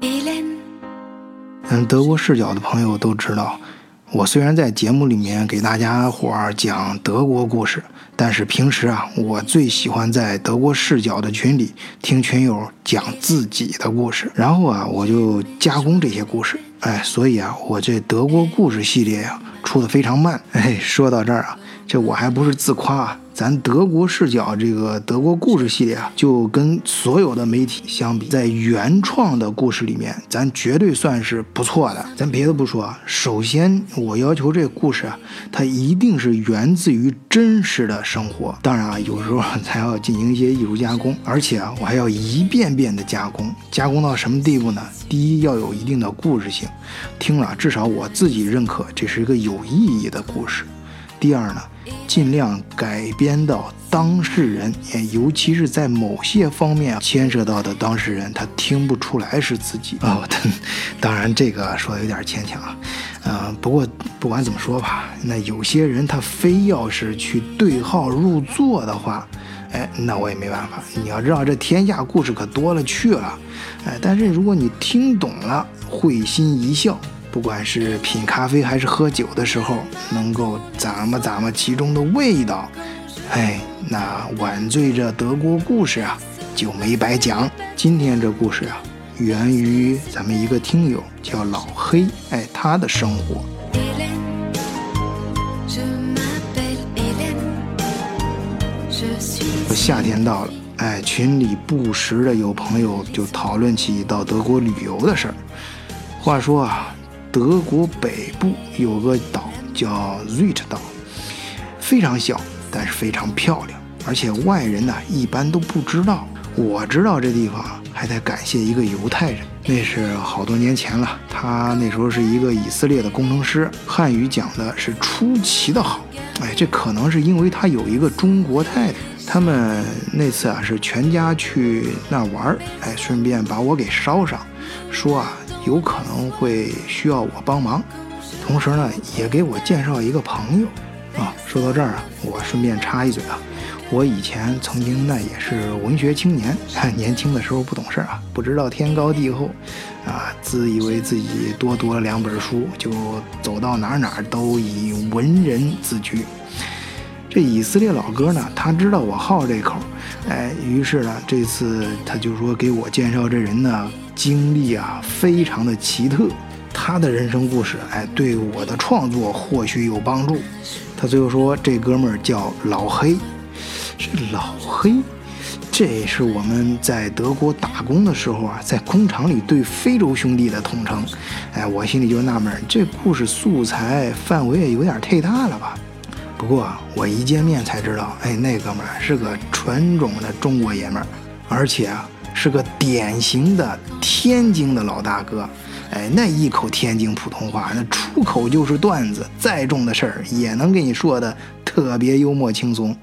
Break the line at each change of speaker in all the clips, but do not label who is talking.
嗯，德国视角的朋友都知道，我虽然在节目里面给大家伙儿讲德国故事，但是平时啊，我最喜欢在德国视角的群里听群友讲自己的故事，然后啊，我就加工这些故事。哎，所以啊，我这德国故事系列呀，出的非常慢。哎，说到这儿啊，这我还不是自夸啊。咱德国视角这个德国故事系列啊，就跟所有的媒体相比，在原创的故事里面，咱绝对算是不错的。咱别的不说啊，首先我要求这故事啊，它一定是源自于真实的生活。当然啊，有时候咱要进行一些艺术加工，而且啊，我还要一遍遍的加工，加工到什么地步呢？第一，要有一定的故事性，听了至少我自己认可这是一个有意义的故事。第二呢？尽量改编到当事人，尤其是在某些方面牵涉到的当事人，他听不出来是自己哦。当然，这个说的有点牵强啊。嗯，不过不管怎么说吧，那有些人他非要是去对号入座的话，哎，那我也没办法。你要知道，这天下故事可多了去了。哎，但是如果你听懂了，会心一笑。不管是品咖啡还是喝酒的时候，能够咂摸咂摸其中的味道，哎，那晚醉这德国故事啊就没白讲。今天这故事啊，源于咱们一个听友叫老黑，哎，他的生活。夏天到了，哎，群里不时的有朋友就讨论起到德国旅游的事儿。话说啊。德国北部有个岛叫 Rit 岛，非常小，但是非常漂亮，而且外人呢一般都不知道。我知道这地方还得感谢一个犹太人，那是好多年前了。他那时候是一个以色列的工程师，汉语讲的是出奇的好。哎，这可能是因为他有一个中国太太。他们那次啊是全家去那玩儿哎，顺便把我给捎上，说啊。有可能会需要我帮忙，同时呢，也给我介绍一个朋友啊。说到这儿啊，我顺便插一嘴啊，我以前曾经那也是文学青年，年轻的时候不懂事啊，不知道天高地厚啊，自以为自己多读了两本书，就走到哪哪都以文人自居。这以色列老哥呢，他知道我好这口，哎，于是呢，这次他就说给我介绍这人呢。经历啊，非常的奇特。他的人生故事，哎，对我的创作或许有帮助。他最后说，这哥们儿叫老黑，是老黑，这是我们在德国打工的时候啊，在工厂里对非洲兄弟的统称。哎，我心里就纳闷，这故事素材范围也有点太大了吧？不过我一见面才知道，哎，那哥们儿是个纯种的中国爷们儿，而且啊。是个典型的天津的老大哥，哎，那一口天津普通话，那出口就是段子，再重的事儿也能给你说的特别幽默轻松，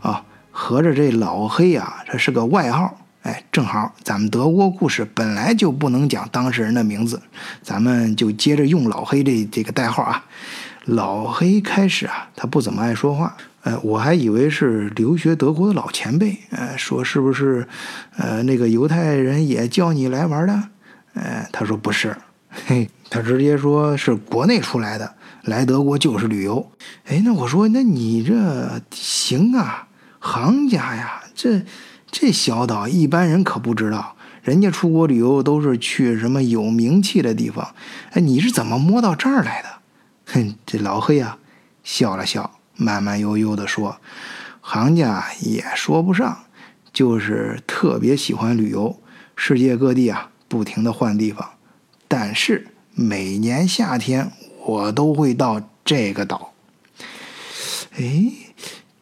啊，合着这老黑啊，这是个外号，哎，正好咱们德国故事本来就不能讲当事人的名字，咱们就接着用老黑这这个代号啊。老黑开始啊，他不怎么爱说话。呃，我还以为是留学德国的老前辈。呃，说是不是，呃，那个犹太人也叫你来玩的？呃，他说不是，嘿，他直接说是国内出来的，来德国就是旅游。哎，那我说，那你这行啊，行家呀，这这小岛一般人可不知道，人家出国旅游都是去什么有名气的地方。哎，你是怎么摸到这儿来的？哼，这老黑啊，笑了笑，慢慢悠悠地说：“行家也说不上，就是特别喜欢旅游，世界各地啊，不停地换地方。但是每年夏天我都会到这个岛。哎，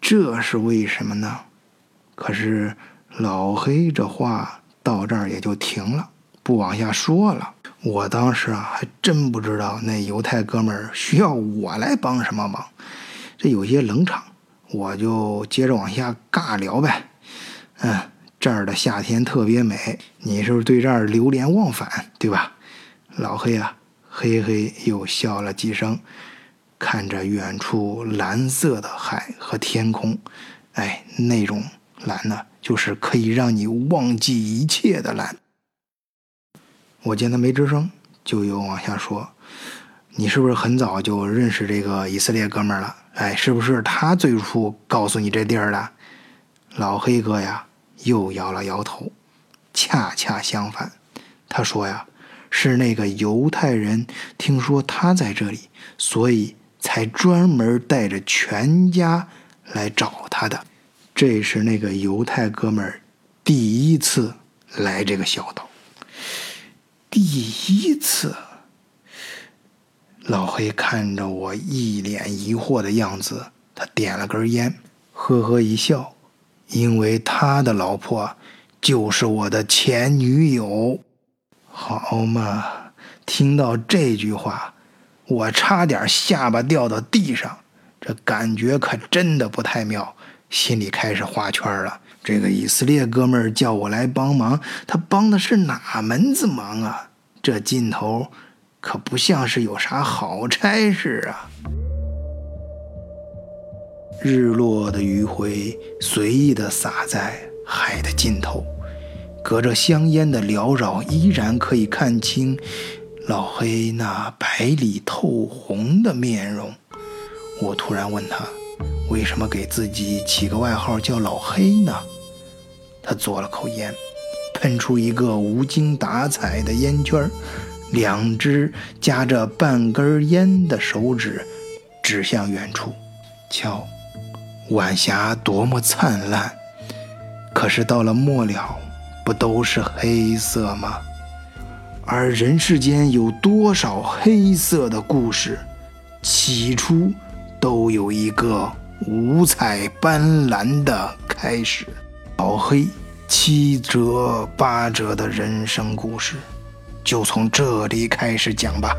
这是为什么呢？可是老黑这话到这儿也就停了，不往下说了。”我当时啊，还真不知道那犹太哥们儿需要我来帮什么忙，这有些冷场，我就接着往下尬聊呗。嗯，这儿的夏天特别美，你是不是对这儿流连忘返，对吧？老黑啊，嘿嘿又笑了几声，看着远处蓝色的海和天空，哎，那种蓝呢，就是可以让你忘记一切的蓝。我见他没吱声，就又往下说：“你是不是很早就认识这个以色列哥们儿了？哎，是不是他最初告诉你这地儿的？”老黑哥呀，又摇了摇头。恰恰相反，他说呀，是那个犹太人听说他在这里，所以才专门带着全家来找他的。这是那个犹太哥们儿第一次来这个小岛。第一次，老黑看着我一脸疑惑的样子，他点了根烟，呵呵一笑，因为他的老婆。就是我的前女友，好嘛！听到这句话，我差点下巴掉到地上，这感觉可真的不太妙，心里开始画圈了。这个以色列哥们儿叫我来帮忙，他帮的是哪门子忙啊？这劲头可不像是有啥好差事啊！日落的余晖随意的洒在海的尽头。隔着香烟的缭绕，依然可以看清老黑那白里透红的面容。我突然问他：“为什么给自己起个外号叫老黑呢？”他嘬了口烟，喷出一个无精打采的烟圈儿两只夹着半根烟的手指指向远处。瞧，晚霞多么灿烂！可是到了末了。不都是黑色吗？而人世间有多少黑色的故事，起初都有一个五彩斑斓的开始。老黑七折八折的人生故事，就从这里开始讲吧。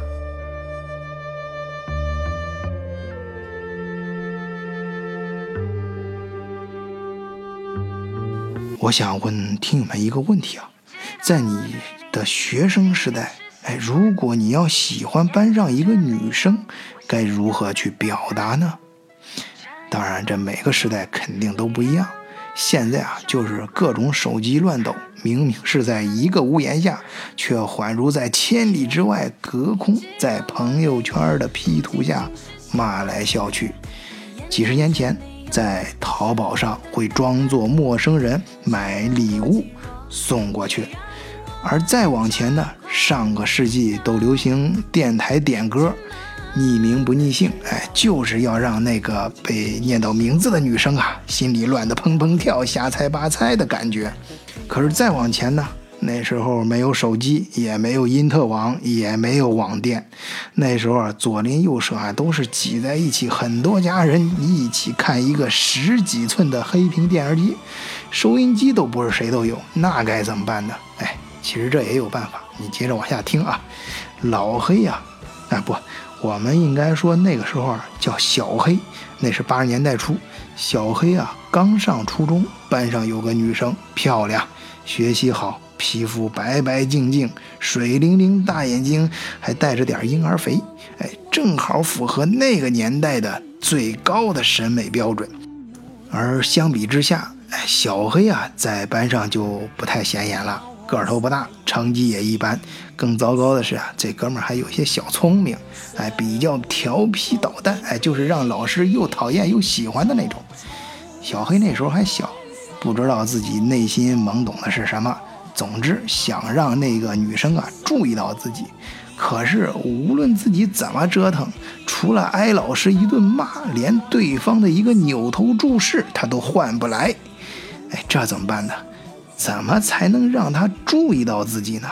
我想问听友们一个问题啊，在你的学生时代，哎，如果你要喜欢班上一个女生，该如何去表达呢？当然，这每个时代肯定都不一样。现在啊，就是各种手机乱抖，明明是在一个屋檐下，却宛如在千里之外隔空，在朋友圈的 P 图下骂来笑去。几十年前。在淘宝上会装作陌生人买礼物送过去，而再往前呢，上个世纪都流行电台点歌，匿名不匿姓，哎，就是要让那个被念到名字的女生啊，心里乱得砰砰跳，瞎猜八猜的感觉。可是再往前呢？那时候没有手机，也没有因特网，也没有网店。那时候啊，左邻右舍啊都是挤在一起，很多家人一起看一个十几寸的黑屏电视机，收音机都不是谁都有，那该怎么办呢？哎，其实这也有办法，你接着往下听啊。老黑呀，哎不，我们应该说那个时候啊叫小黑，那是八十年代初，小黑啊刚上初中，班上有个女生漂亮，学习好。皮肤白白净净，水灵灵大眼睛，还带着点婴儿肥，哎，正好符合那个年代的最高的审美标准。而相比之下，哎，小黑啊，在班上就不太显眼了，个头不大，成绩也一般。更糟糕的是啊，这哥们儿还有些小聪明，哎，比较调皮捣蛋，哎，就是让老师又讨厌又喜欢的那种。小黑那时候还小，不知道自己内心懵懂的是什么。总之，想让那个女生啊注意到自己，可是无论自己怎么折腾，除了挨老师一顿骂，连对方的一个扭头注视他都换不来。哎，这怎么办呢？怎么才能让他注意到自己呢？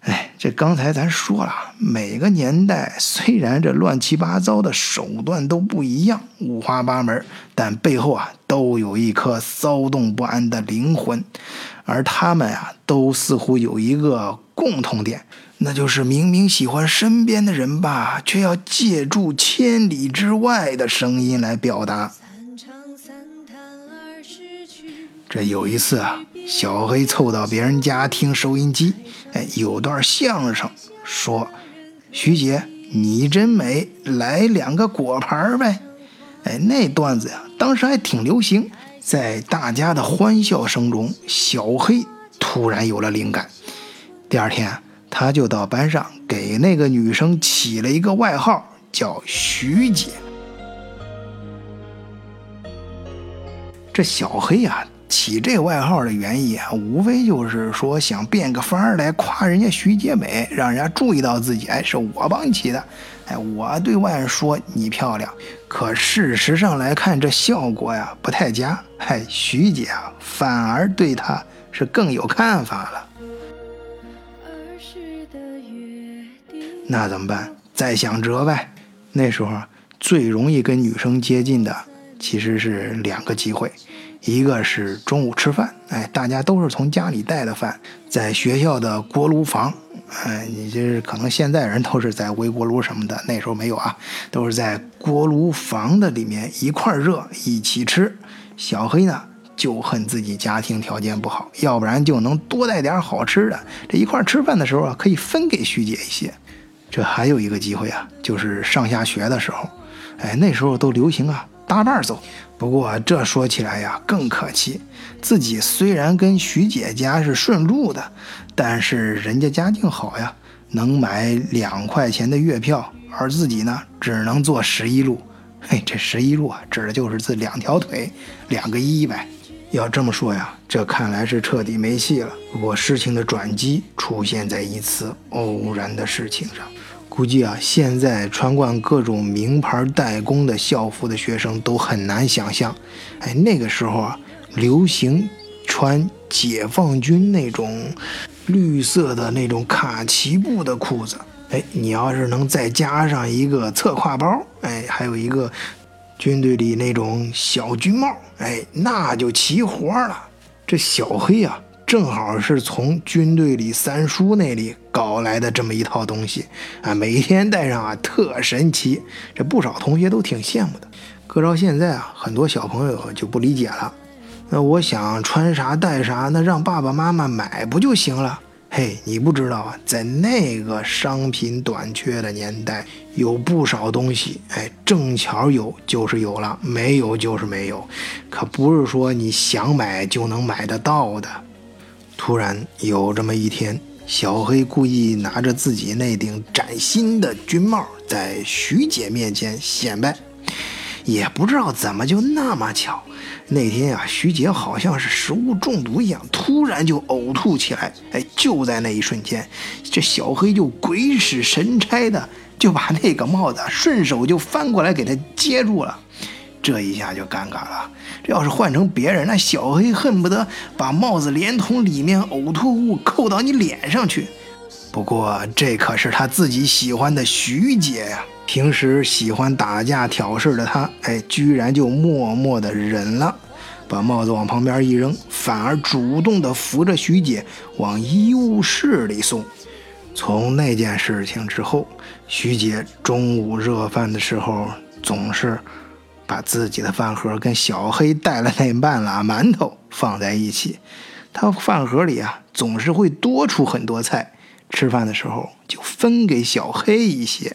哎，这刚才咱说了，每个年代虽然这乱七八糟的手段都不一样，五花八门，但背后啊都有一颗骚动不安的灵魂。而他们啊，都似乎有一个共同点，那就是明明喜欢身边的人吧，却要借助千里之外的声音来表达。这有一次啊，小黑凑到别人家听收音机，哎，有段相声，说：“徐姐，你真美，来两个果盘呗。”哎，那段子呀，当时还挺流行。在大家的欢笑声中，小黑突然有了灵感。第二天，他就到班上给那个女生起了一个外号，叫徐姐。这小黑呀，起这外号的原因啊，无非就是说想变个法儿来夸人家徐姐美，让人家注意到自己。哎，是我帮你起的。哎，我对外说你漂亮，可事实上来看，这效果呀不太佳。哎，徐姐啊，反而对他是更有看法了。那怎么办？再想辙呗。那时候最容易跟女生接近的。其实是两个机会，一个是中午吃饭，哎，大家都是从家里带的饭，在学校的锅炉房，哎，你这是可能现在人都是在微波炉什么的，那时候没有啊，都是在锅炉房的里面一块热一起吃。小黑呢就恨自己家庭条件不好，要不然就能多带点好吃的，这一块吃饭的时候啊，可以分给徐姐一些。这还有一个机会啊，就是上下学的时候，哎，那时候都流行啊。搭伴走，不过这说起来呀更可气。自己虽然跟徐姐家是顺路的，但是人家家境好呀，能买两块钱的月票，而自己呢只能坐十一路。嘿，这十一路啊，指的就是这两条腿，两个一呗。要这么说呀，这看来是彻底没戏了。不过事情的转机出现在一次偶然的事情上。估计啊，现在穿惯各种名牌代工的校服的学生都很难想象，哎，那个时候啊，流行穿解放军那种绿色的那种卡其布的裤子，哎，你要是能再加上一个侧挎包，哎，还有一个军队里那种小军帽，哎，那就齐活了。这小黑呀。正好是从军队里三叔那里搞来的这么一套东西啊，每天戴上啊特神奇，这不少同学都挺羡慕的。搁到现在啊，很多小朋友就不理解了。那我想穿啥戴啥，那让爸爸妈妈买不就行了？嘿，你不知道啊，在那个商品短缺的年代，有不少东西，哎，正巧有就是有了，没有就是没有，可不是说你想买就能买得到的。突然有这么一天，小黑故意拿着自己那顶崭新的军帽，在徐姐面前显摆。也不知道怎么就那么巧，那天呀，徐姐好像是食物中毒一样，突然就呕吐起来。哎，就在那一瞬间，这小黑就鬼使神差的就把那个帽子顺手就翻过来给她接住了。这一下就尴尬了。这要是换成别人，那小黑恨不得把帽子连同里面呕吐物扣到你脸上去。不过这可是他自己喜欢的徐姐呀，平时喜欢打架挑事的他，哎，居然就默默的忍了，把帽子往旁边一扔，反而主动的扶着徐姐往医务室里送。从那件事情之后，徐姐中午热饭的时候总是。把自己的饭盒跟小黑带了那半拉馒头放在一起，他饭盒里啊总是会多出很多菜，吃饭的时候就分给小黑一些。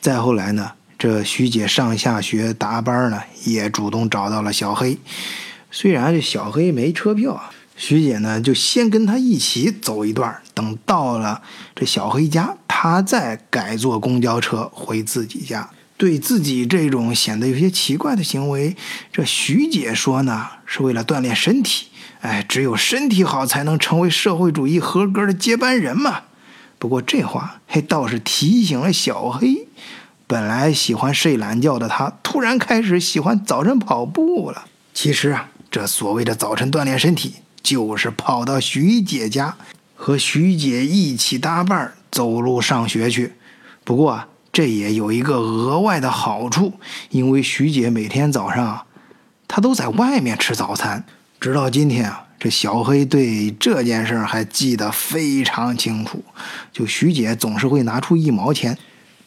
再后来呢，这徐姐上下学搭班呢，也主动找到了小黑。虽然这小黑没车票啊，徐姐呢就先跟他一起走一段，等到了这小黑家，他再改坐公交车回自己家。对自己这种显得有些奇怪的行为，这徐姐说呢，是为了锻炼身体。哎，只有身体好，才能成为社会主义合格的接班人嘛。不过这话嘿倒是提醒了小黑，本来喜欢睡懒觉的他，突然开始喜欢早晨跑步了。其实啊，这所谓的早晨锻炼身体，就是跑到徐姐家，和徐姐一起搭伴走路上学去。不过啊。这也有一个额外的好处，因为徐姐每天早上，她都在外面吃早餐。直到今天啊，这小黑对这件事还记得非常清楚。就徐姐总是会拿出一毛钱，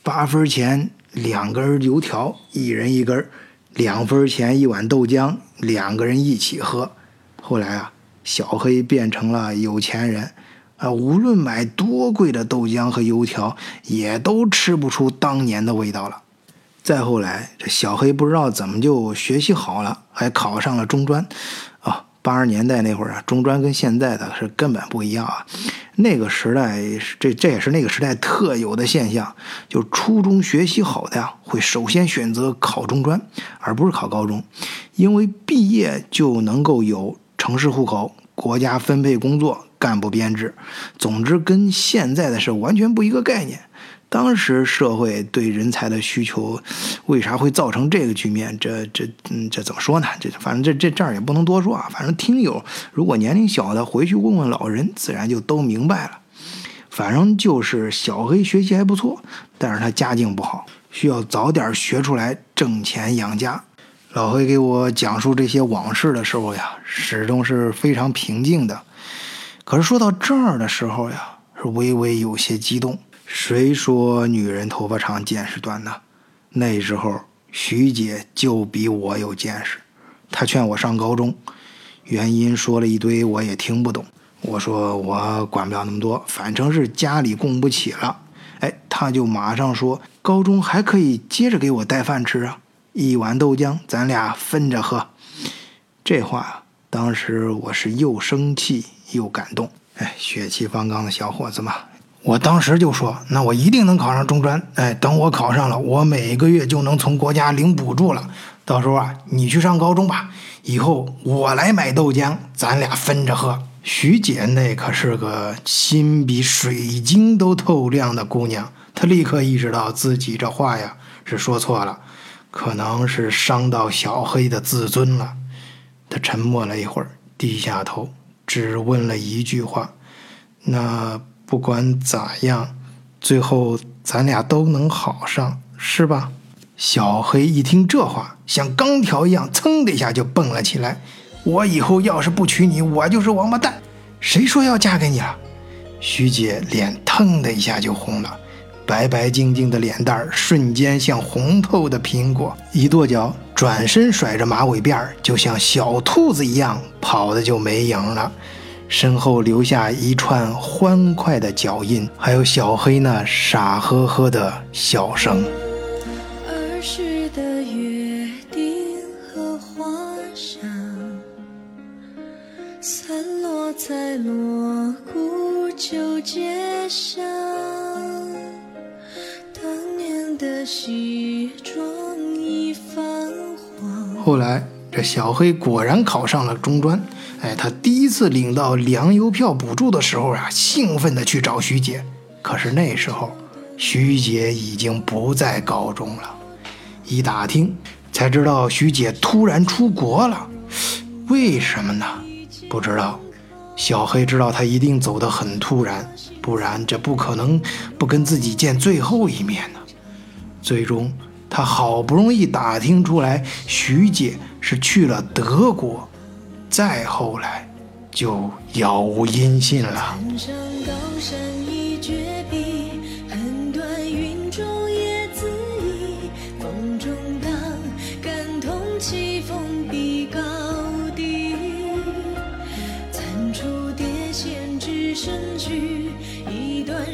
八分钱两根油条，一人一根两分钱一碗豆浆，两个人一起喝。后来啊，小黑变成了有钱人。啊，无论买多贵的豆浆和油条，也都吃不出当年的味道了。再后来，这小黑不知道怎么就学习好了，还考上了中专。啊，八十年代那会儿啊，中专跟现在的是根本不一样啊。那个时代，这这也是那个时代特有的现象，就初中学习好的呀，会首先选择考中专，而不是考高中，因为毕业就能够有城市户口，国家分配工作，干部编制，总之跟现在的是完全不一个概念。当时社会对人才的需求，为啥会造成这个局面？这这嗯，这怎么说呢？这反正这这这儿也不能多说啊。反正听友如果年龄小的，回去问问老人，自然就都明白了。反正就是小黑学习还不错，但是他家境不好，需要早点学出来挣钱养家。老黑给我讲述这些往事的时候呀，始终是非常平静的。可是说到这儿的时候呀，是微微有些激动。谁说女人头发长见识短呢？那时候徐姐就比我有见识，她劝我上高中，原因说了一堆，我也听不懂。我说我管不了那么多，反正是家里供不起了。哎，她就马上说高中还可以接着给我带饭吃啊，一碗豆浆咱俩分着喝。这话当时我是又生气又感动。哎，血气方刚的小伙子嘛。我当时就说：“那我一定能考上中专。哎，等我考上了，我每个月就能从国家领补助了。到时候啊，你去上高中吧，以后我来买豆浆，咱俩分着喝。”徐姐那可是个心比水晶都透亮的姑娘，她立刻意识到自己这话呀是说错了，可能是伤到小黑的自尊了。她沉默了一会儿，低下头，只问了一句话：“那？”不管咋样，最后咱俩都能好上，是吧？小黑一听这话，像钢条一样，噌的一下就蹦了起来。我以后要是不娶你，我就是王八蛋。谁说要嫁给你了？徐姐脸腾的一下就红了，白白净净的脸蛋儿瞬间像红透的苹果，一跺脚，转身甩着马尾辫儿，就像小兔子一样跑的就没影了。身后留下一串欢快的脚印，还有小黑那傻呵呵的笑声。儿时的约定和花香，散落在锣鼓旧街上。当。后来，这小黑果然考上了中专。哎，他第一次领到粮油票补助的时候啊，兴奋地去找徐姐。可是那时候，徐姐已经不在高中了。一打听，才知道徐姐突然出国了。为什么呢？不知道。小黑知道他一定走得很突然，不然这不可能不跟自己见最后一面呢。最终，他好不容易打听出来，徐姐是去了德国。再后来，就杳无音信了。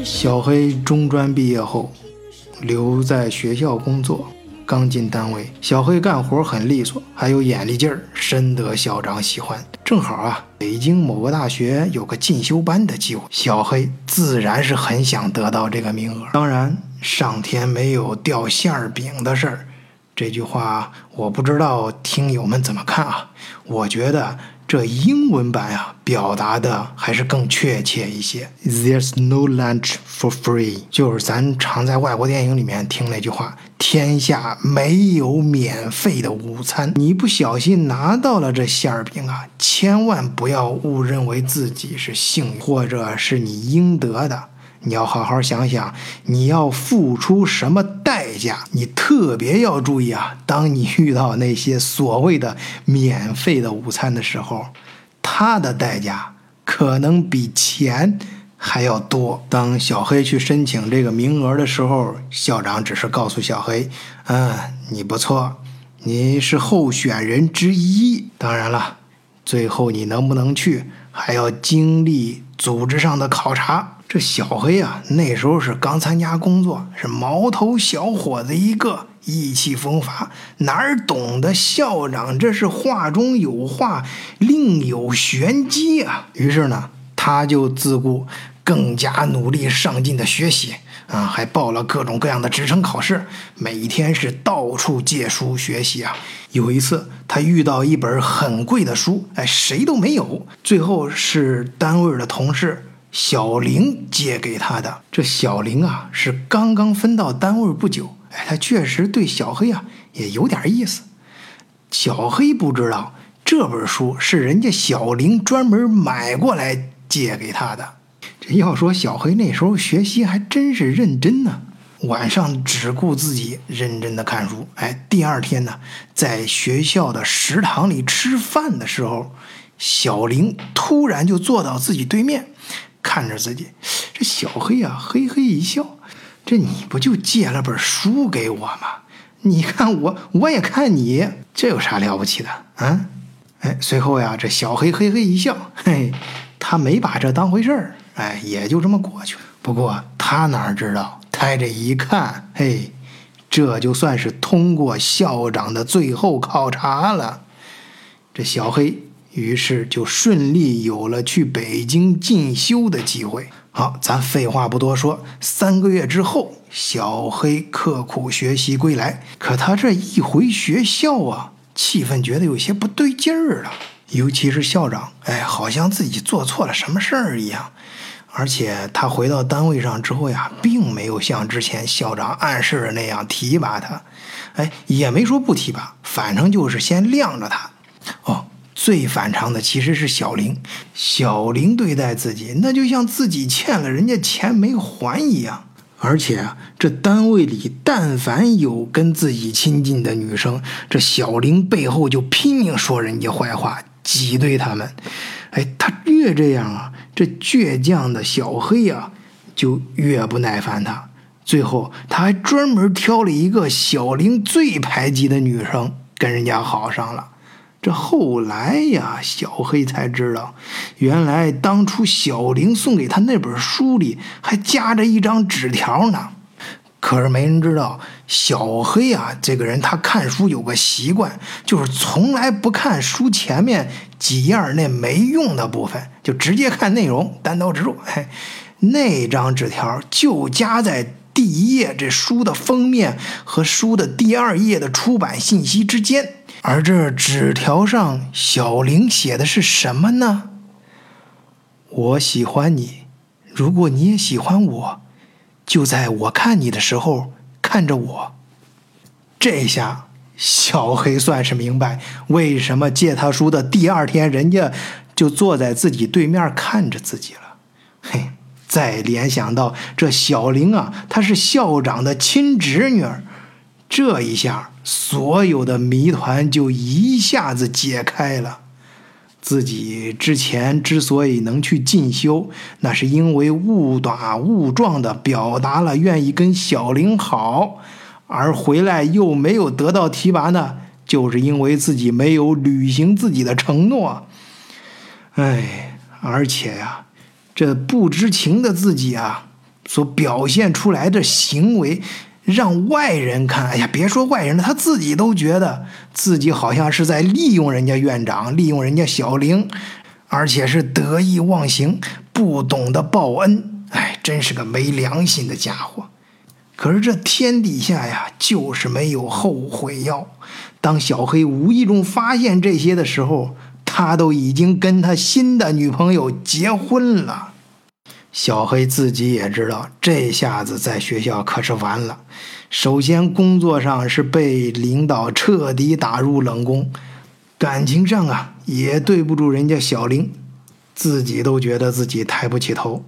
小黑中专毕业后，留在学校工作。刚进单位，小黑干活很利索，还有眼力劲儿，深得校长喜欢。正好啊，北京某个大学有个进修班的机会，小黑自然是很想得到这个名额。当然，上天没有掉馅儿饼的事儿，这句话我不知道听友们怎么看啊？我觉得。这英文版呀，表达的还是更确切一些。There's no lunch for free，就是咱常在外国电影里面听那句话：天下没有免费的午餐。你不小心拿到了这馅儿饼啊，千万不要误认为自己是幸运，或者是你应得的。你要好好想想，你要付出什么代价？你特别要注意啊！当你遇到那些所谓的免费的午餐的时候，它的代价可能比钱还要多。当小黑去申请这个名额的时候，校长只是告诉小黑：“嗯，你不错，你是候选人之一。当然了，最后你能不能去，还要经历组织上的考察。”这小黑啊，那时候是刚参加工作，是毛头小伙子一个，意气风发，哪儿懂得校长这是话中有话，另有玄机啊！于是呢，他就自顾更加努力上进的学习啊，还报了各种各样的职称考试，每天是到处借书学习啊。有一次，他遇到一本很贵的书，哎，谁都没有，最后是单位的同事小玲借给他的。这小玲啊，是刚刚分到单位不久，哎，他确实对小黑啊也有点意思。小黑不知道这本书是人家小玲专门买过来借给他的。这要说小黑那时候学习还真是认真呢，晚上只顾自己认真的看书。哎，第二天呢，在学校的食堂里吃饭的时候，小玲突然就坐到自己对面，看着自己。这小黑啊，嘿嘿一笑：“这你不就借了本书给我吗？你看我，我也看你，这有啥了不起的啊？”哎，随后呀，这小黑嘿嘿一笑，嘿，他没把这当回事儿。哎，也就这么过去了。不过他哪知道，他这一看，嘿，这就算是通过校长的最后考察了。这小黑于是就顺利有了去北京进修的机会。好，咱废话不多说，三个月之后，小黑刻苦学习归来。可他这一回学校啊，气氛觉得有些不对劲儿了。尤其是校长，哎，好像自己做错了什么事儿一样。而且他回到单位上之后呀，并没有像之前校长暗示的那样提拔他，哎，也没说不提拔，反正就是先晾着他。哦，最反常的其实是小玲，小玲对待自己，那就像自己欠了人家钱没还一样。而且啊，这单位里但凡有跟自己亲近的女生，这小玲背后就拼命说人家坏话，挤兑他们。哎，他越这样啊。这倔强的小黑呀，就越不耐烦他。最后，他还专门挑了一个小玲最排挤的女生跟人家好上了。这后来呀，小黑才知道，原来当初小玲送给他那本书里还夹着一张纸条呢。可是没人知道，小黑啊，这个人他看书有个习惯，就是从来不看书前面几页那没用的部分，就直接看内容，单刀直入。嘿，那张纸条就夹在第一页这书的封面和书的第二页的出版信息之间，而这纸条上小玲写的是什么呢？我喜欢你，如果你也喜欢我。就在我看你的时候，看着我。这下小黑算是明白为什么借他书的第二天，人家就坐在自己对面看着自己了。嘿，再联想到这小玲啊，她是校长的亲侄女儿，这一下所有的谜团就一下子解开了。自己之前之所以能去进修，那是因为误打误撞的表达了愿意跟小玲好，而回来又没有得到提拔呢，就是因为自己没有履行自己的承诺。哎，而且呀，这不知情的自己啊，所表现出来的行为。让外人看，哎呀，别说外人了，他自己都觉得自己好像是在利用人家院长，利用人家小玲，而且是得意忘形，不懂得报恩，哎，真是个没良心的家伙。可是这天底下呀，就是没有后悔药。当小黑无意中发现这些的时候，他都已经跟他新的女朋友结婚了。小黑自己也知道，这下子在学校可是完了。首先，工作上是被领导彻底打入冷宫；感情上啊，也对不住人家小玲，自己都觉得自己抬不起头。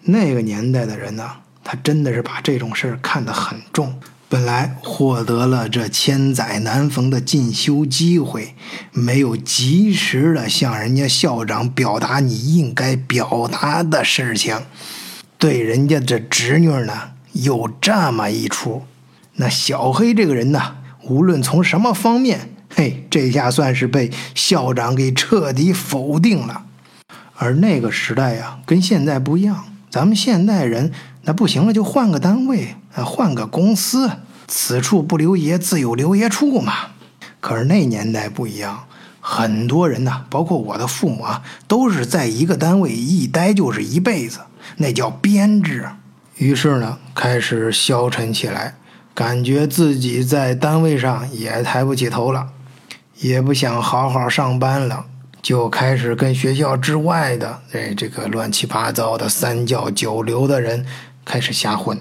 那个年代的人呢，他真的是把这种事儿看得很重。本来获得了这千载难逢的进修机会，没有及时的向人家校长表达你应该表达的事情，对人家这侄女呢有这么一出，那小黑这个人呢，无论从什么方面，嘿，这下算是被校长给彻底否定了。而那个时代呀，跟现在不一样，咱们现代人。那不行了，就换个单位，啊，换个公司，此处不留爷，自有留爷处嘛。可是那年代不一样，很多人呐，包括我的父母啊，都是在一个单位一待就是一辈子，那叫编制。于是呢，开始消沉起来，感觉自己在单位上也抬不起头了，也不想好好上班了，就开始跟学校之外的哎这个乱七八糟的三教九流的人开始瞎混。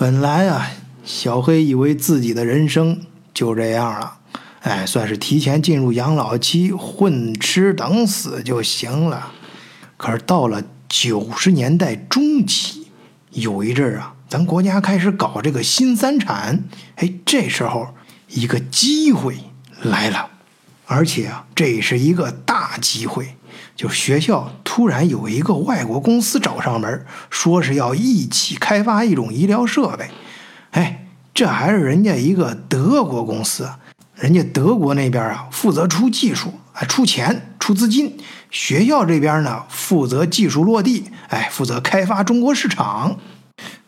本来啊，小黑以为自己的人生就这样了。哎，算是提前进入养老期，混吃等死就行了。可是到了九十年代中期，有一阵儿啊，咱国家开始搞这个新三产。哎，这时候一个机会来了，而且啊，这是一个大机会。就学校突然有一个外国公司找上门，说是要一起开发一种医疗设备。哎，这还是人家一个德国公司。人家德国那边啊，负责出技术，啊，出钱出资金；学校这边呢，负责技术落地，哎，负责开发中国市场。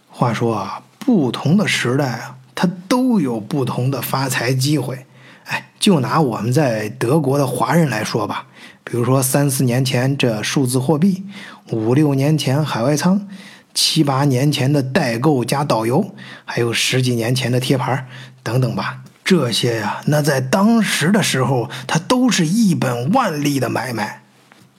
话说啊，不同的时代啊，它都有不同的发财机会。哎，就拿我们在德国的华人来说吧，比如说三四年前这数字货币，五六年前海外仓，七八年前的代购加导游，还有十几年前的贴牌等等吧。这些呀，那在当时的时候，它都是一本万利的买卖。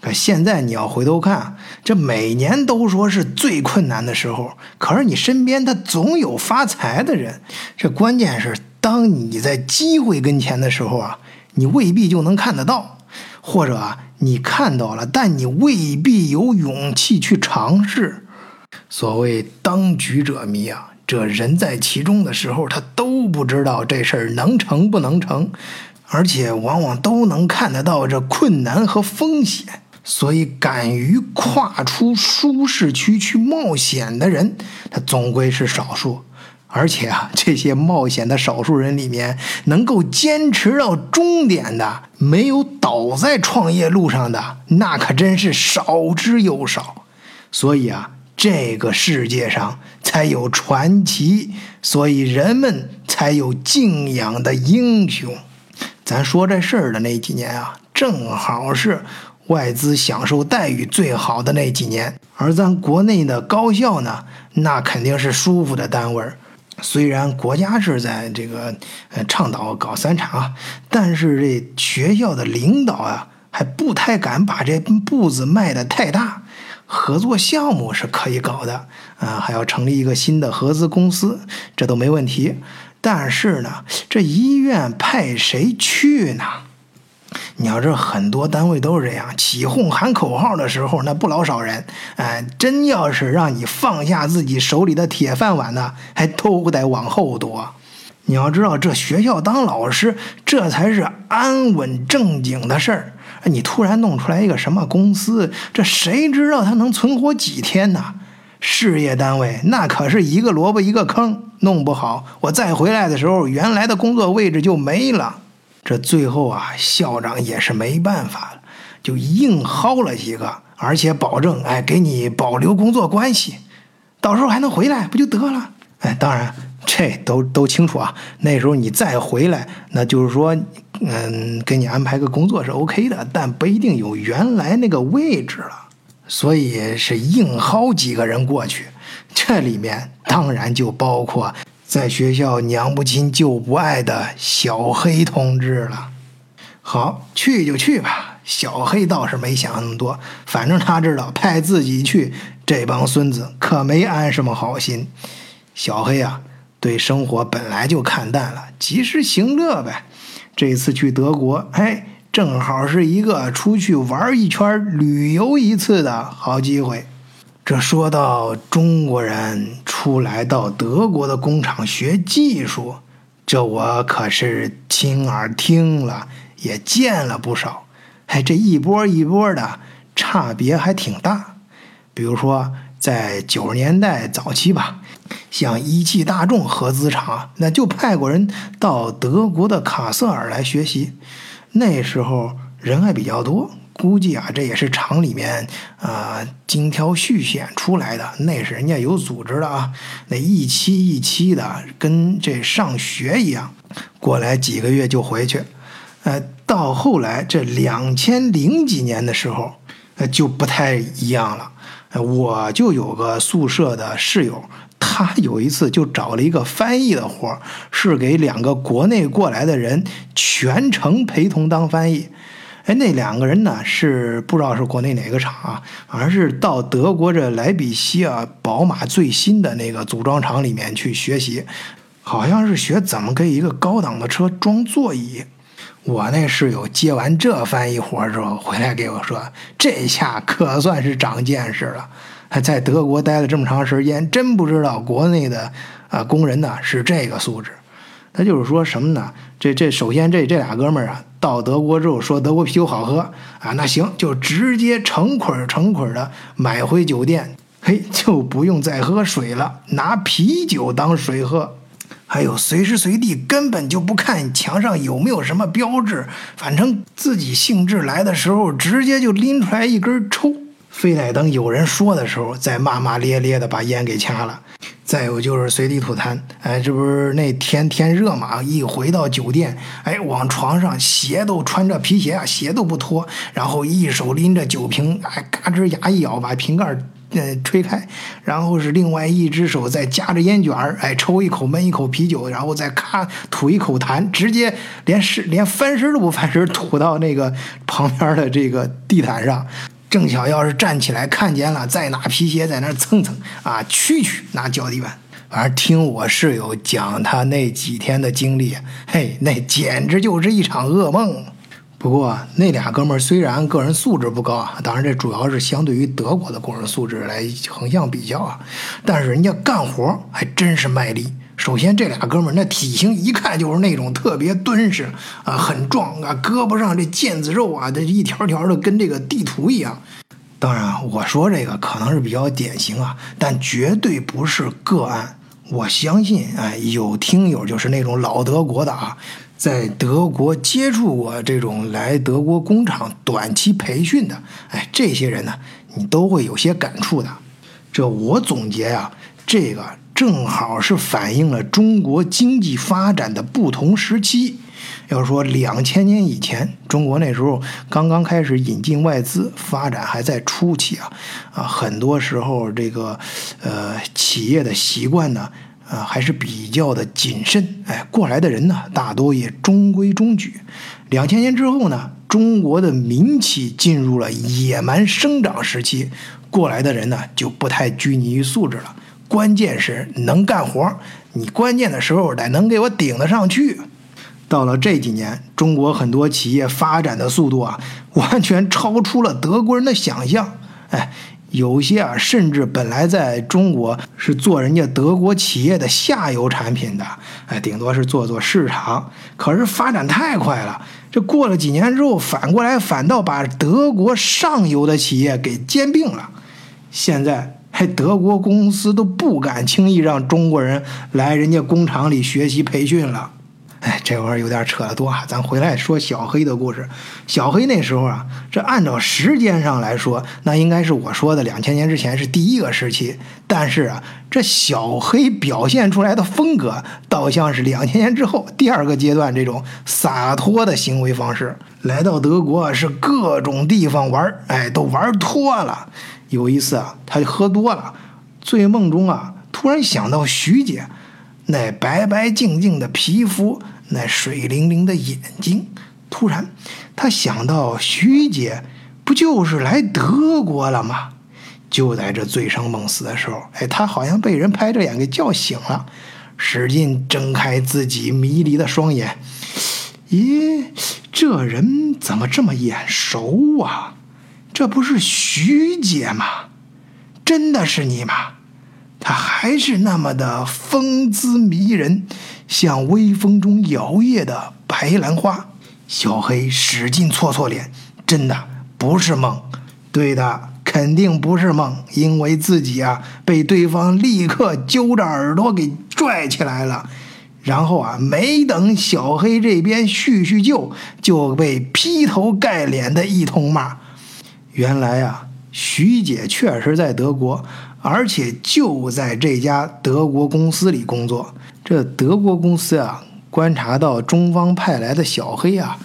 可现在你要回头看，这每年都说是最困难的时候，可是你身边他总有发财的人。这关键是，当你在机会跟前的时候啊，你未必就能看得到，或者啊，你看到了，但你未必有勇气去尝试。所谓当局者迷啊。这人在其中的时候，他都不知道这事儿能成不能成，而且往往都能看得到这困难和风险。所以，敢于跨出舒适区去冒险的人，他总归是少数。而且啊，这些冒险的少数人里面，能够坚持到终点的，没有倒在创业路上的，那可真是少之又少。所以啊。这个世界上才有传奇，所以人们才有敬仰的英雄。咱说这事儿的那几年啊，正好是外资享受待遇最好的那几年，而咱国内的高校呢，那肯定是舒服的单位儿。虽然国家是在这个呃倡导搞三产啊，但是这学校的领导啊，还不太敢把这步子迈得太大。合作项目是可以搞的，啊，还要成立一个新的合资公司，这都没问题。但是呢，这医院派谁去呢？你要知道很多单位都是这样，起哄喊口号的时候，那不老少人。哎，真要是让你放下自己手里的铁饭碗呢，还都得往后躲。你要知道，这学校当老师，这才是安稳正经的事儿。你突然弄出来一个什么公司，这谁知道它能存活几天呢？事业单位那可是一个萝卜一个坑，弄不好我再回来的时候，原来的工作位置就没了。这最后啊，校长也是没办法了，就硬薅了几个，而且保证哎给你保留工作关系，到时候还能回来，不就得了？哎，当然。这都都清楚啊！那时候你再回来，那就是说，嗯，给你安排个工作是 OK 的，但不一定有原来那个位置了。所以是硬薅几个人过去，这里面当然就包括在学校娘不亲舅不爱的小黑同志了。好，去就去吧。小黑倒是没想那么多，反正他知道派自己去，这帮孙子可没安什么好心。小黑啊。对生活本来就看淡了，及时行乐呗。这次去德国，哎，正好是一个出去玩一圈、旅游一次的好机会。这说到中国人出来到德国的工厂学技术，这我可是亲耳听了，也见了不少。哎，这一波一波的差别还挺大。比如说，在九十年代早期吧。像一汽大众合资厂，那就派过人到德国的卡塞尔来学习。那时候人还比较多，估计啊，这也是厂里面啊精挑细选出来的。那是人家有组织的啊，那一期一期的，跟这上学一样，过来几个月就回去。呃，到后来这两千零几年的时候，呃，就不太一样了。我就有个宿舍的室友，他有一次就找了一个翻译的活是给两个国内过来的人全程陪同当翻译。哎，那两个人呢是不知道是国内哪个厂啊，好像是到德国这莱比锡啊，宝马最新的那个组装厂里面去学习，好像是学怎么给一个高档的车装座椅。我那室友接完这翻译活之后回来给我说，这下可算是长见识了。还在德国待了这么长时间，真不知道国内的啊工人呢是这个素质。他就是说什么呢？这这首先这这俩哥们儿啊，到德国之后说德国啤酒好喝啊，那行就直接成捆成捆的买回酒店，嘿，就不用再喝水了，拿啤酒当水喝。还有随时随地根本就不看墙上有没有什么标志，反正自己兴致来的时候，直接就拎出来一根抽，非得等有人说的时候再骂骂咧咧的把烟给掐了。再有就是随地吐痰，哎，这不是那天天热嘛？一回到酒店，哎，往床上鞋都穿着皮鞋啊，鞋都不脱，然后一手拎着酒瓶，哎，嘎吱牙一咬，把瓶盖呃吹开，然后是另外一只手在夹着烟卷儿，哎，抽一口闷一口啤酒，然后再咔吐一口痰，直接连是连翻身都不翻身，吐到那个旁边的这个地毯上。正巧要是站起来看见了，再拿皮鞋在那蹭蹭啊，蛐蛐拿脚底板。反正听我室友讲他那几天的经历，嘿，那简直就是一场噩梦。不过那俩哥们儿虽然个人素质不高啊，当然这主要是相对于德国的工人素质来横向比较啊，但是人家干活还真是卖力。首先，这俩哥们儿那体型一看就是那种特别敦实啊，很壮啊，胳膊上这腱子肉啊，这一条条的跟这个地图一样。当然，我说这个可能是比较典型啊，但绝对不是个案。我相信，哎，有听友就是那种老德国的啊，在德国接触过这种来德国工厂短期培训的，哎，这些人呢，你都会有些感触的。这我总结呀，这个。正好是反映了中国经济发展的不同时期。要说两千年以前，中国那时候刚刚开始引进外资，发展还在初期啊啊，很多时候这个呃企业的习惯呢啊还是比较的谨慎。哎，过来的人呢大多也中规中矩。两千年之后呢，中国的民企进入了野蛮生长时期，过来的人呢就不太拘泥于素质了。关键是能干活，你关键的时候得能给我顶得上去。到了这几年，中国很多企业发展的速度啊，完全超出了德国人的想象。哎，有些啊，甚至本来在中国是做人家德国企业的下游产品的，哎，顶多是做做市场。可是发展太快了，这过了几年之后，反过来反倒把德国上游的企业给兼并了。现在。还德国公司都不敢轻易让中国人来人家工厂里学习培训了。哎，这会儿有点扯得多啊，咱回来说小黑的故事。小黑那时候啊，这按照时间上来说，那应该是我说的两千年之前是第一个时期。但是啊，这小黑表现出来的风格，倒像是两千年之后第二个阶段这种洒脱的行为方式。来到德国是各种地方玩，哎，都玩脱了。有一次啊，他就喝多了，醉梦中啊，突然想到徐姐，那白白净净的皮肤，那水灵灵的眼睛。突然，他想到徐姐不就是来德国了吗？就在这醉生梦死的时候，哎，他好像被人拍着眼给叫醒了，使劲睁开自己迷离的双眼。咦，这人怎么这么眼熟啊？这不是徐姐吗？真的是你吗？她还是那么的风姿迷人，像微风中摇曳的白兰花。小黑使劲搓搓脸，真的不是梦。对的，肯定不是梦，因为自己啊被对方立刻揪着耳朵给拽起来了，然后啊没等小黑这边叙叙旧，就被劈头盖脸的一通骂。原来啊，徐姐确实在德国，而且就在这家德国公司里工作。这德国公司啊，观察到中方派来的小黑啊，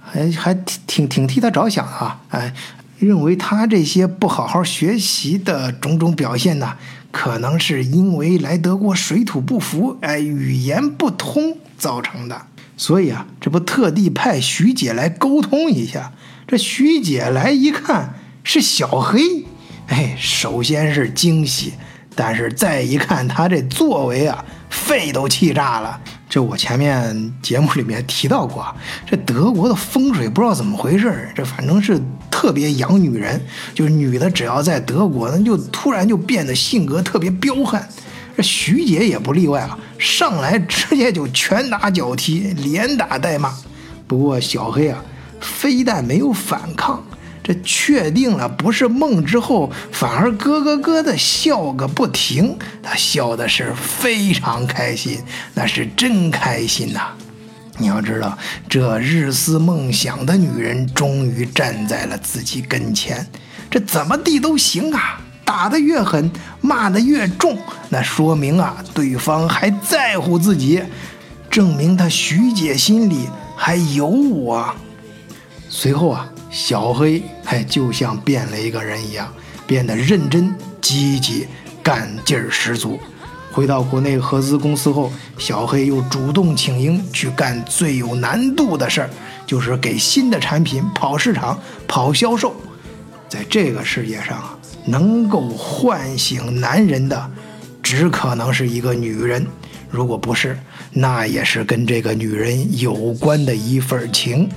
还还挺挺挺替他着想啊，哎，认为他这些不好好学习的种种表现呢，可能是因为来德国水土不服，哎，语言不通造成的。所以啊，这不特地派徐姐来沟通一下。这徐姐来一看是小黑，哎，首先是惊喜，但是再一看他这作为啊，肺都气炸了。这我前面节目里面提到过，这德国的风水不知道怎么回事，这反正是特别养女人，就是女的只要在德国，那就突然就变得性格特别彪悍。这徐姐也不例外啊，上来直接就拳打脚踢，连打带骂。不过小黑啊，非但没有反抗，这确定了不是梦之后，反而咯咯咯的笑个不停。他笑的是非常开心，那是真开心呐！你要知道，这日思梦想的女人终于站在了自己跟前，这怎么地都行啊！打得越狠，骂得越重，那说明啊，对方还在乎自己，证明他徐姐心里还有我。随后啊，小黑还就像变了一个人一样，变得认真、积极、干劲儿十足。回到国内合资公司后，小黑又主动请缨去干最有难度的事儿，就是给新的产品跑市场、跑销售。在这个世界上啊。能够唤醒男人的，只可能是一个女人。如果不是，那也是跟这个女人有关的一份情。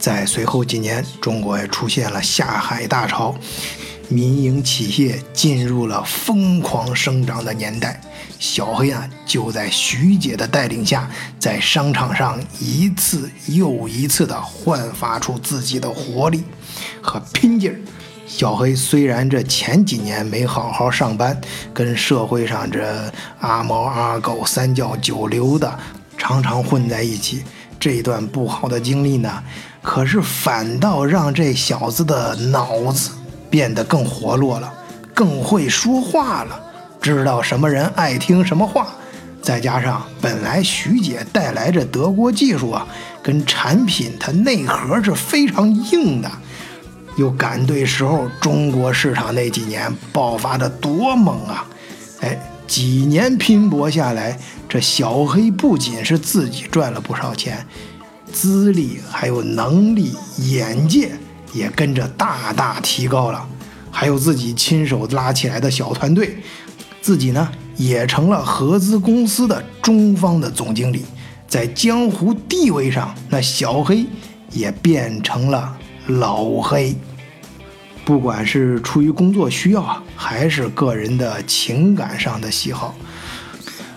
在随后几年，中国也出现了下海大潮，民营企业进入了疯狂生长的年代。小黑啊，就在徐姐的带领下，在商场上一次又一次地焕发出自己的活力和拼劲儿。小黑虽然这前几年没好好上班，跟社会上这阿猫阿狗、三教九流的常常混在一起，这段不好的经历呢，可是反倒让这小子的脑子变得更活络了，更会说话了，知道什么人爱听什么话。再加上本来徐姐带来这德国技术啊，跟产品它内核是非常硬的。又赶对时候，中国市场那几年爆发的多猛啊！哎，几年拼搏下来，这小黑不仅是自己赚了不少钱，资历还有能力、眼界也跟着大大提高了。还有自己亲手拉起来的小团队，自己呢也成了合资公司的中方的总经理，在江湖地位上，那小黑也变成了老黑。不管是出于工作需要啊，还是个人的情感上的喜好，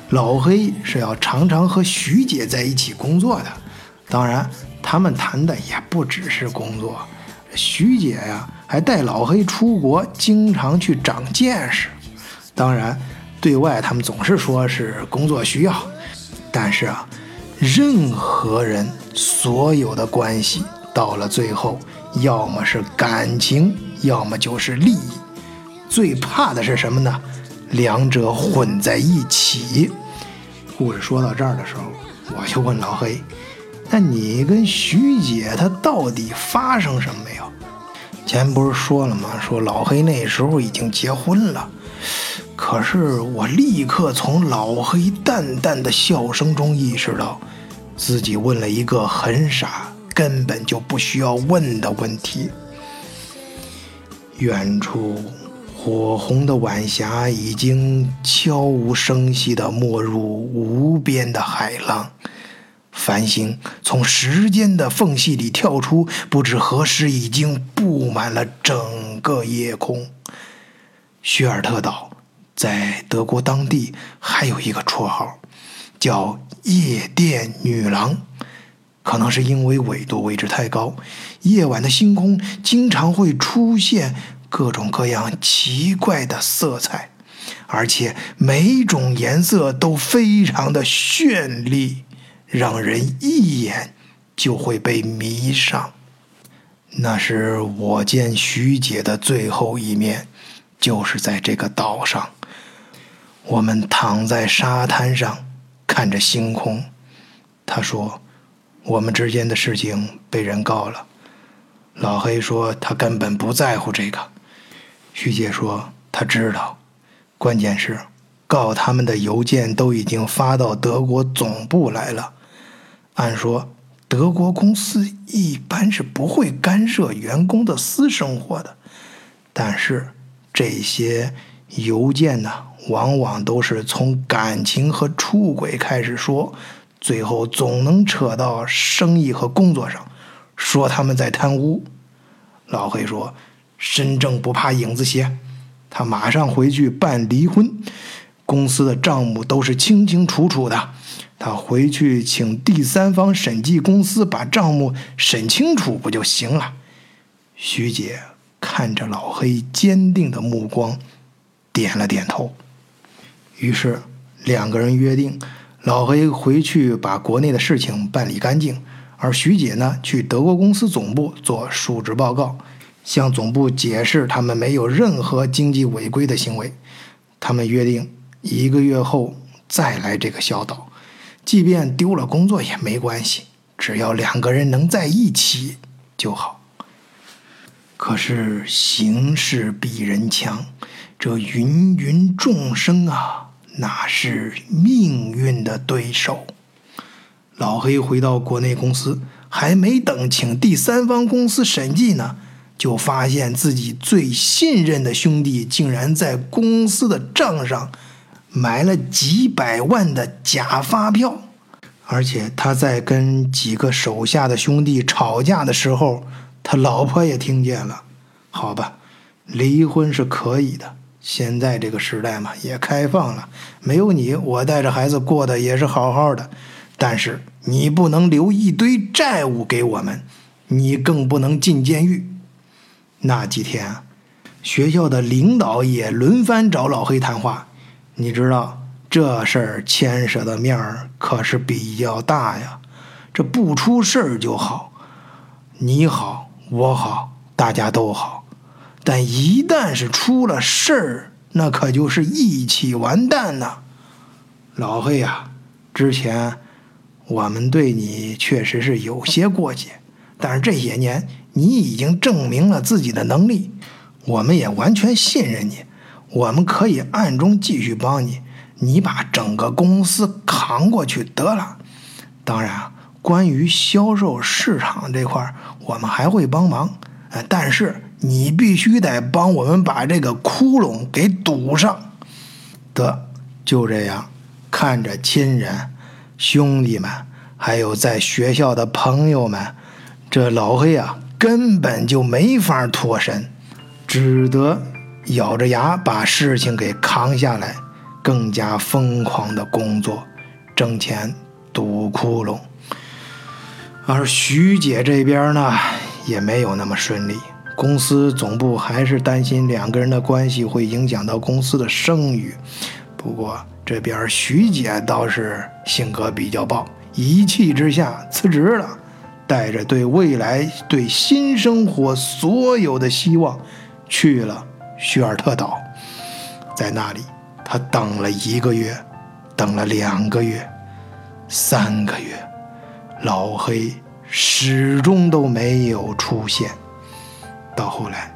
老黑是要常常和徐姐在一起工作的。当然，他们谈的也不只是工作。徐姐呀，还带老黑出国，经常去长见识。当然，对外他们总是说是工作需要，但是啊，任何人所有的关系到了最后，要么是感情。要么就是利益，最怕的是什么呢？两者混在一起。故事说到这儿的时候，我就问老黑：“那你跟徐姐她到底发生什么没有？”前不是说了吗？说老黑那时候已经结婚了。可是我立刻从老黑淡淡的笑声中意识到，自己问了一个很傻、根本就不需要问的问题。远处，火红的晚霞已经悄无声息地没入无边的海浪。繁星从时间的缝隙里跳出，不知何时已经布满了整个夜空。雪尔特岛在德国当地还有一个绰号，叫“夜店女郎”，可能是因为纬度位置太高。夜晚的星空经常会出现各种各样奇怪的色彩，而且每种颜色都非常的绚丽，让人一眼就会被迷上。那是我见徐姐的最后一面，就是在这个岛上。我们躺在沙滩上，看着星空。她说：“我们之间的事情被人告了。老黑说他根本不在乎这个。徐姐说他知道，关键是告他们的邮件都已经发到德国总部来了。按说德国公司一般是不会干涉员工的私生活的，但是这些邮件呢，往往都是从感情和出轨开始说，最后总能扯到生意和工作上，说他们在贪污。老黑说：“身正不怕影子斜，他马上回去办离婚。公司的账目都是清清楚楚的，他回去请第三方审计公司把账目审清楚不就行了？”徐姐看着老黑坚定的目光，点了点头。于是两个人约定，老黑回去把国内的事情办理干净。而徐姐呢，去德国公司总部做述职报告，向总部解释他们没有任何经济违规的行为。他们约定一个月后再来这个小岛，即便丢了工作也没关系，只要两个人能在一起就好。可是形势比人强，这芸芸众生啊，哪是命运的对手？老黑回到国内公司，还没等请第三方公司审计呢，就发现自己最信任的兄弟竟然在公司的账上买了几百万的假发票，而且他在跟几个手下的兄弟吵架的时候，他老婆也听见了。好吧，离婚是可以的，现在这个时代嘛，也开放了，没有你，我带着孩子过得也是好好的。但是你不能留一堆债务给我们，你更不能进监狱。那几天，学校的领导也轮番找老黑谈话。你知道这事儿牵涉的面儿可是比较大呀。这不出事儿就好，你好我好大家都好，但一旦是出了事儿，那可就是一起完蛋呐。老黑呀，之前。我们对你确实是有些过节，但是这些年你已经证明了自己的能力，我们也完全信任你。我们可以暗中继续帮你，你把整个公司扛过去得了。当然，关于销售市场这块我们还会帮忙。但是你必须得帮我们把这个窟窿给堵上。得，就这样，看着亲人。兄弟们，还有在学校的朋友们，这老黑啊，根本就没法脱身，只得咬着牙把事情给扛下来，更加疯狂的工作，挣钱堵窟窿。而徐姐这边呢，也没有那么顺利，公司总部还是担心两个人的关系会影响到公司的声誉。不过。这边徐姐倒是性格比较暴，一气之下辞职了，带着对未来、对新生活所有的希望，去了叙尔特岛。在那里，他等了一个月，等了两个月，三个月，老黑始终都没有出现。到后来，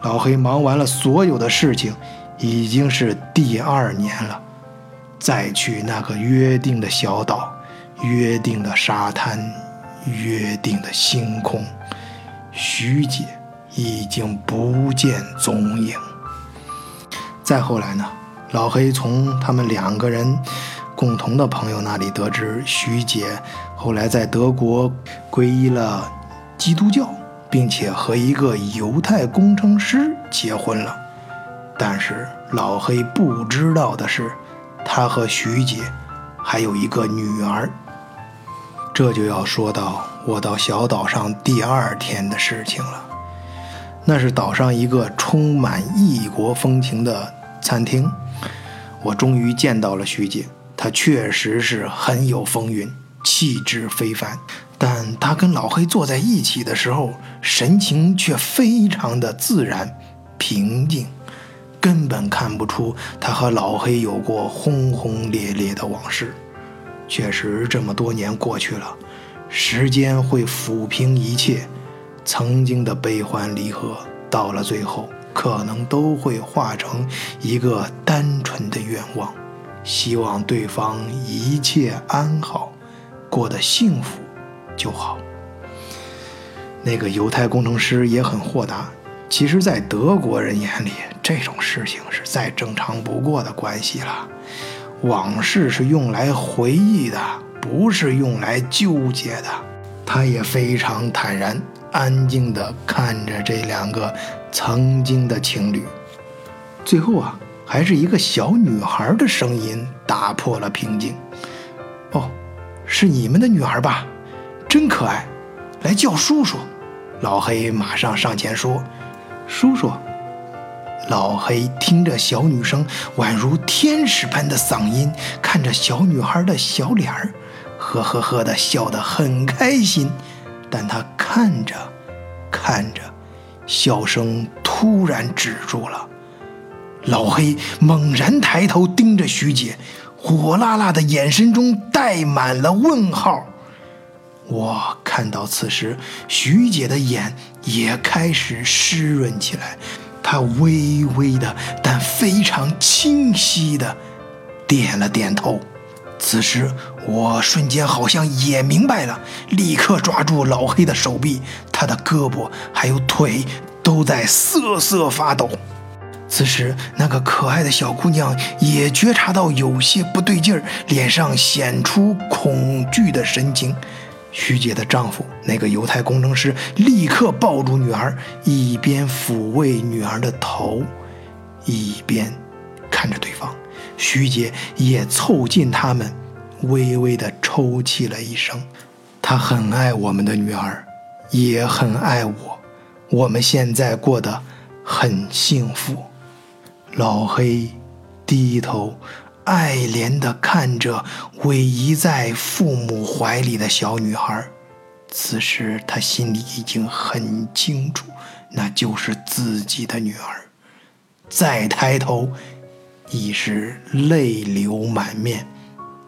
老黑忙完了所有的事情，已经是第二年了。再去那个约定的小岛，约定的沙滩，约定的星空，徐姐已经不见踪影。再后来呢？老黑从他们两个人共同的朋友那里得知，徐姐后来在德国皈依了基督教，并且和一个犹太工程师结婚了。但是老黑不知道的是。他和徐姐还有一个女儿，这就要说到我到小岛上第二天的事情了。那是岛上一个充满异国风情的餐厅，我终于见到了徐姐。她确实是很有风韵，气质非凡。但她跟老黑坐在一起的时候，神情却非常的自然、平静。根本看不出他和老黑有过轰轰烈烈的往事。确实，这么多年过去了，时间会抚平一切，曾经的悲欢离合，到了最后，可能都会化成一个单纯的愿望，希望对方一切安好，过得幸福就好。那个犹太工程师也很豁达，其实，在德国人眼里，这种事情是再正常不过的关系了。往事是用来回忆的。不是用来纠结的，他也非常坦然、安静地看着这两个曾经的情侣。最后啊，还是一个小女孩的声音打破了平静：“哦，是你们的女孩吧？真可爱，来叫叔叔。”老黑马上上前说：“叔叔。”老黑听着小女生宛如天使般的嗓音，看着小女孩的小脸儿。呵呵呵的笑得很开心，但他看着看着，笑声突然止住了。老黑猛然抬头盯着徐姐，火辣辣的眼神中带满了问号。我看到此时徐姐的眼也开始湿润起来，她微微的但非常清晰的点了点头。此时，我瞬间好像也明白了，立刻抓住老黑的手臂，他的胳膊还有腿都在瑟瑟发抖。此时，那个可爱的小姑娘也觉察到有些不对劲儿，脸上显出恐惧的神情。徐姐的丈夫，那个犹太工程师，立刻抱住女儿，一边抚慰女儿的头，一边看着对方。徐姐也凑近他们，微微地抽泣了一声。她很爱我们的女儿，也很爱我。我们现在过得很幸福。老黑低头，爱怜地看着偎依在父母怀里的小女孩。此时他心里已经很清楚，那就是自己的女儿。再抬头。已是泪流满面，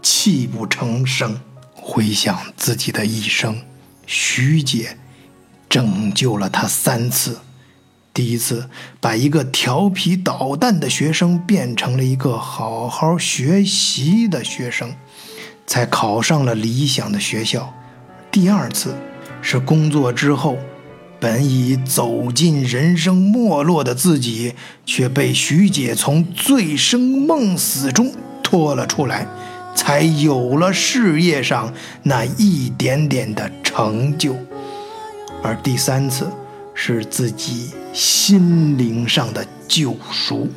泣不成声。回想自己的一生，徐姐拯救了他三次：第一次把一个调皮捣蛋的学生变成了一个好好学习的学生，才考上了理想的学校；第二次是工作之后。本已走进人生没落的自己，却被徐姐从醉生梦死中拖了出来，才有了事业上那一点点的成就。而第三次是自己心灵上的救赎，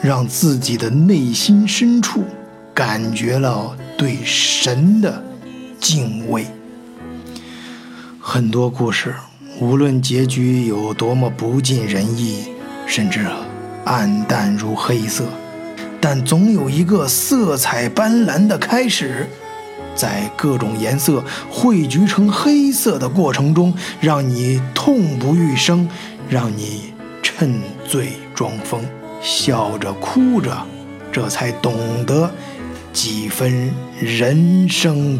让自己的内心深处感觉了对神的敬畏。很多故事。无论结局有多么不尽人意，甚至暗淡如黑色，但总有一个色彩斑斓的开始，在各种颜色汇聚成黑色的过程中，让你痛不欲生，让你趁醉装疯，笑着哭着，这才懂得几分人生。